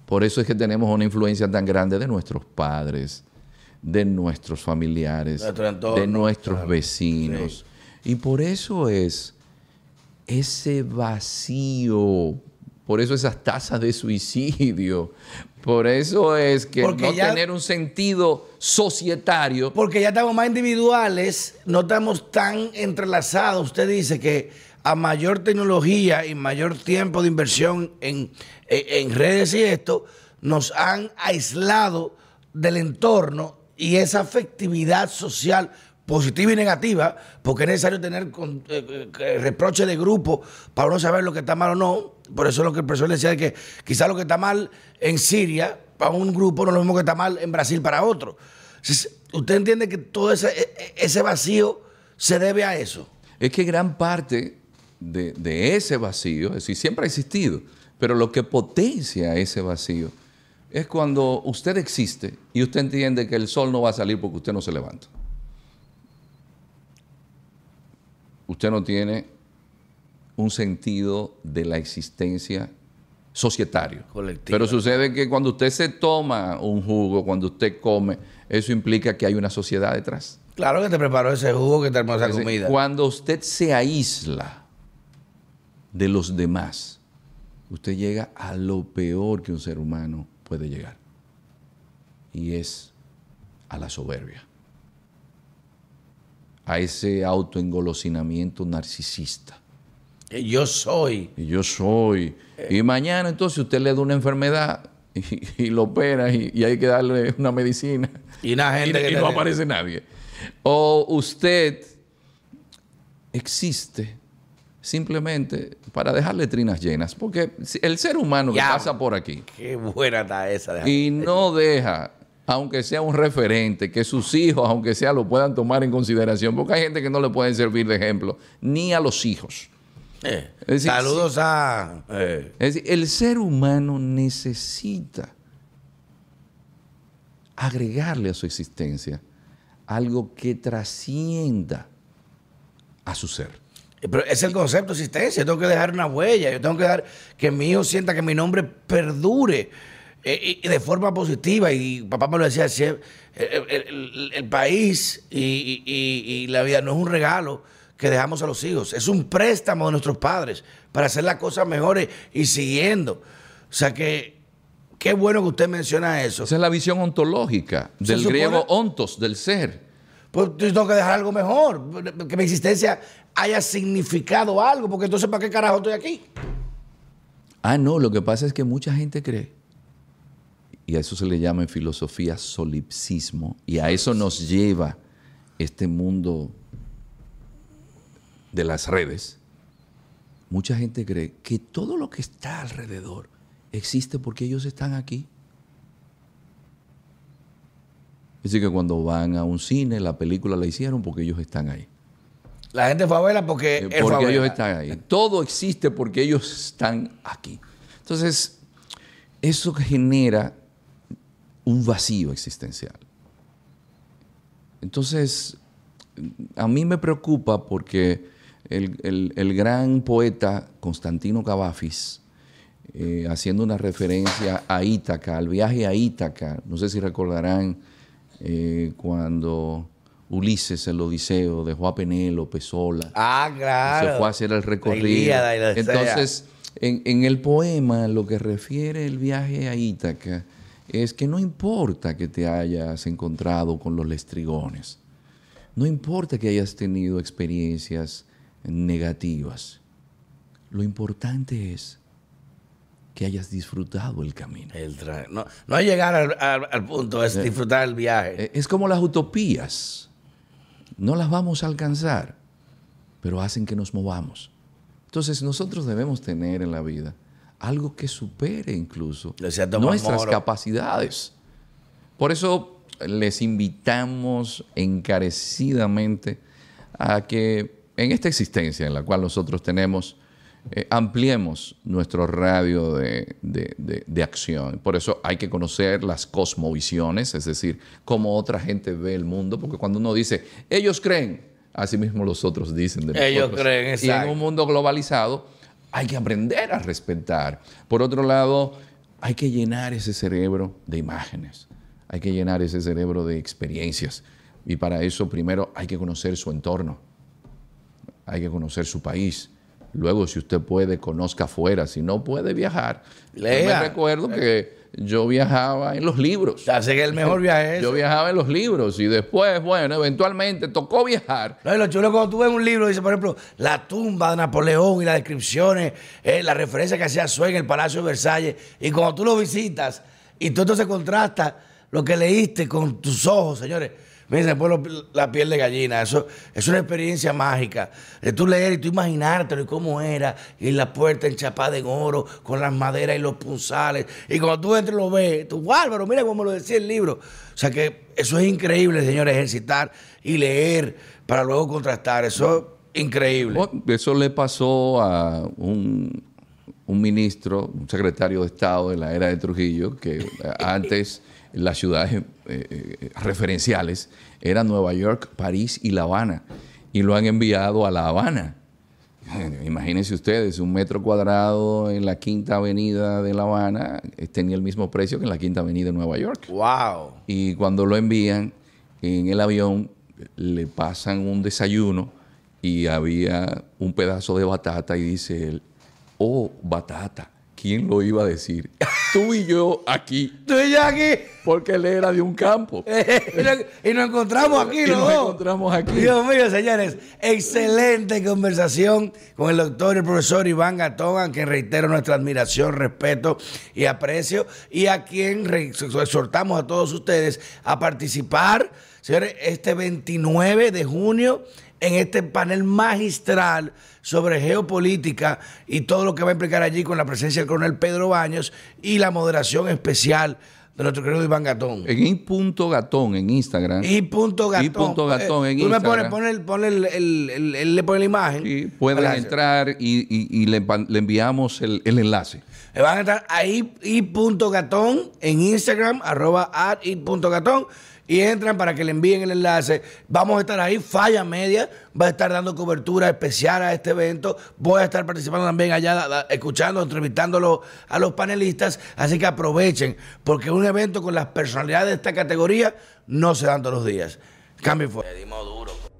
Por eso es que tenemos una influencia tan grande de nuestros padres, de nuestros familiares, Nuestro entorno, de nuestros claro. vecinos. Y por eso es ese vacío, por eso esas tasas de suicidio, por eso es que Porque no ya- tener un sentido societario. Porque ya estamos más individuales, no estamos tan entrelazados. Usted dice que a mayor tecnología y mayor tiempo de inversión en, en- en redes y esto, nos han aislado del entorno y esa afectividad social positiva y negativa, porque es necesario tener con- eh, eh, reproche de grupo para uno saber lo que está mal o no. Por eso lo que el profesor decía de que quizás lo que está mal en Siria para un grupo no es lo mismo que está mal en Brasil para otro. ¿Usted entiende que todo ese, e- e- ese vacío se debe a eso? Es que gran parte de, de ese vacío, es decir, siempre ha existido, pero lo que potencia ese vacío es cuando usted existe y usted entiende que el sol no va a salir porque usted no se levanta. Usted no tiene un sentido de la existencia societario. Colectiva. Pero sucede que cuando usted se toma un jugo, cuando usted come, eso implica que hay una sociedad detrás. Claro que te preparó ese jugo, que te armó esa comida. Cuando usted se aísla de los demás, usted llega a lo peor que un ser humano puede llegar. Y es a la soberbia. A ese autoengolosinamiento narcisista. Que Yo soy. Y yo soy. Y mañana entonces usted le da una enfermedad y, y lo opera y, y hay que darle una medicina. Y una gente y, que no aparece nadie. O usted existe simplemente para dejar letrinas llenas. Porque el ser humano que Ya. pasa por aquí Qué buena está esa. y no deja, aunque sea un referente, que sus hijos, aunque sea, lo puedan tomar en consideración. Porque hay gente que no le pueden servir de ejemplo, ni a los hijos. Eh, decir, Saludos a... eh, Es decir, el ser humano necesita agregarle a su existencia algo que trascienda a su ser. Pero es el concepto de existencia. Yo tengo que dejar una huella. Yo tengo que dar que mi hijo sienta que mi nombre perdure eh, y de forma positiva. Y papá me lo decía, si el, el- el- país y, y- y- y la vida no es un regalo que dejamos a los hijos. Es un préstamo de nuestros padres para hacer las cosas mejores y siguiendo. O sea que qué bueno que usted menciona eso. Esa es la visión ontológica del supone- griego ontos, del ser. Pues tengo que dejar algo mejor, que mi existencia haya significado algo, porque entonces ¿para qué carajo estoy aquí? Ah, no, lo que pasa es que mucha gente cree, y a eso se le llama en filosofía solipsismo, y a eso nos lleva este mundo de las redes. Mucha gente cree que todo lo que está alrededor existe porque ellos están aquí. Decir, que cuando van a un cine, la película la hicieron porque ellos están ahí. La gente fue a verla porque, Eh, porque ellos están ahí. Todo existe porque ellos están aquí. Entonces, eso genera un vacío existencial. Entonces, a mí me preocupa porque el, el- el gran poeta Constantino Cavafis, eh, haciendo una referencia a Ítaca, al viaje a Ítaca, no sé si recordarán eh, cuando Ulises, el Odiseo, dejó a Penélope sola. Ah, claro. Se fue a hacer el recorrido. Entonces, en, en el poema, lo que refiere el viaje a Ítaca es que no importa que te hayas encontrado con los lestrigones, no importa que hayas tenido experiencias negativas, lo importante es que hayas disfrutado el camino. El no, no llegar al, al- al punto, es disfrutar el viaje. Eh, Es como las utopías. No las vamos a alcanzar, pero hacen que nos movamos. Entonces nosotros debemos tener en la vida algo que supere incluso nuestras Moro. capacidades. Por eso les invitamos encarecidamente a que en esta existencia en la cual nosotros tenemos, eh, ampliemos nuestro radio de, de- de- de acción. Por eso hay que conocer las cosmovisiones, es decir, cómo otra gente ve el mundo, porque cuando uno dice, ellos creen, así mismo los otros dicen de Ellos nosotros. creen, Y en exacto. un mundo globalizado hay que aprender a respetar. Por otro lado, hay que llenar ese cerebro de imágenes, hay que llenar ese cerebro de experiencias. Y para eso primero hay que conocer su entorno, hay que conocer su país. Luego, si usted puede, conozca afuera. Si no puede viajar, yo me Lea. recuerdo que yo viajaba en los libros. Así que el mejor viaje es [laughs] Yo viajaba en los libros y después, bueno, eventualmente tocó viajar. No, y lo chulo cuando tú ves un libro, dice, por ejemplo, la tumba de Napoleón y las descripciones, eh, la referencia que hacía Sue en el Palacio de Versalles, y cuando tú lo visitas y tú entonces contrastas lo que leíste con tus ojos, señores, Mira, se pone la piel de gallina. Eso es una experiencia mágica. De tú leer y tú imaginártelo y cómo era. Y la puerta enchapada en oro, con las maderas y los punzales. Y cuando tú entras y lo ves, tú, Álvaro, mira cómo lo decía el libro. O sea que eso es increíble, señores, ejercitar y leer para luego contrastar. Eso es increíble. Bueno, Eso le pasó a un, un ministro, un secretario de Estado de la era de Trujillo, que [laughs] antes las ciudades eh, eh, referenciales eran Nueva York, París y La Habana, y lo han enviado a La Habana. [laughs] Imagínense ustedes, un metro cuadrado en la quinta avenida de La Habana eh, tenía el mismo precio que en la quinta avenida de Nueva York. Wow. Y cuando lo envían en el avión, le pasan un desayuno y había un pedazo de batata y dice él, oh, batata, ¿quién lo iba a decir? [laughs] Tú y yo aquí, Tú y yo aquí. porque él era de un campo. [laughs] y, nos, encontramos aquí Y los nos encontramos aquí. Dios mío, señores, excelente conversación con el doctor y el profesor Iván Gatón, a quien reitero nuestra admiración, respeto y aprecio, y a quien exhortamos a todos ustedes a participar, señores, este 29 de junio en este panel magistral sobre geopolítica y todo lo que va a implicar allí con la presencia del coronel Pedro Baños y la moderación especial de nuestro querido Iván Gatón. En I punto gatón en Instagram. Y punto gatón. Y punto gatón en Tú me pones, Instagram. pone el, pone el, el- le pone la imagen. y pueden Gracias. entrar y, y- y le, enviamos el, enlace. Me van a entrar ahí y punto gatón en Instagram, arroba at y punto gatón. Y entran para que le envíen el enlace. Vamos a estar ahí, Falla Media va a estar dando cobertura especial a este evento. Voy a estar participando también allá, escuchando, entrevistándolo a los panelistas. Así que aprovechen, porque un evento con las personalidades de esta categoría no se dan todos los días. Cambio fuera. dimos duro.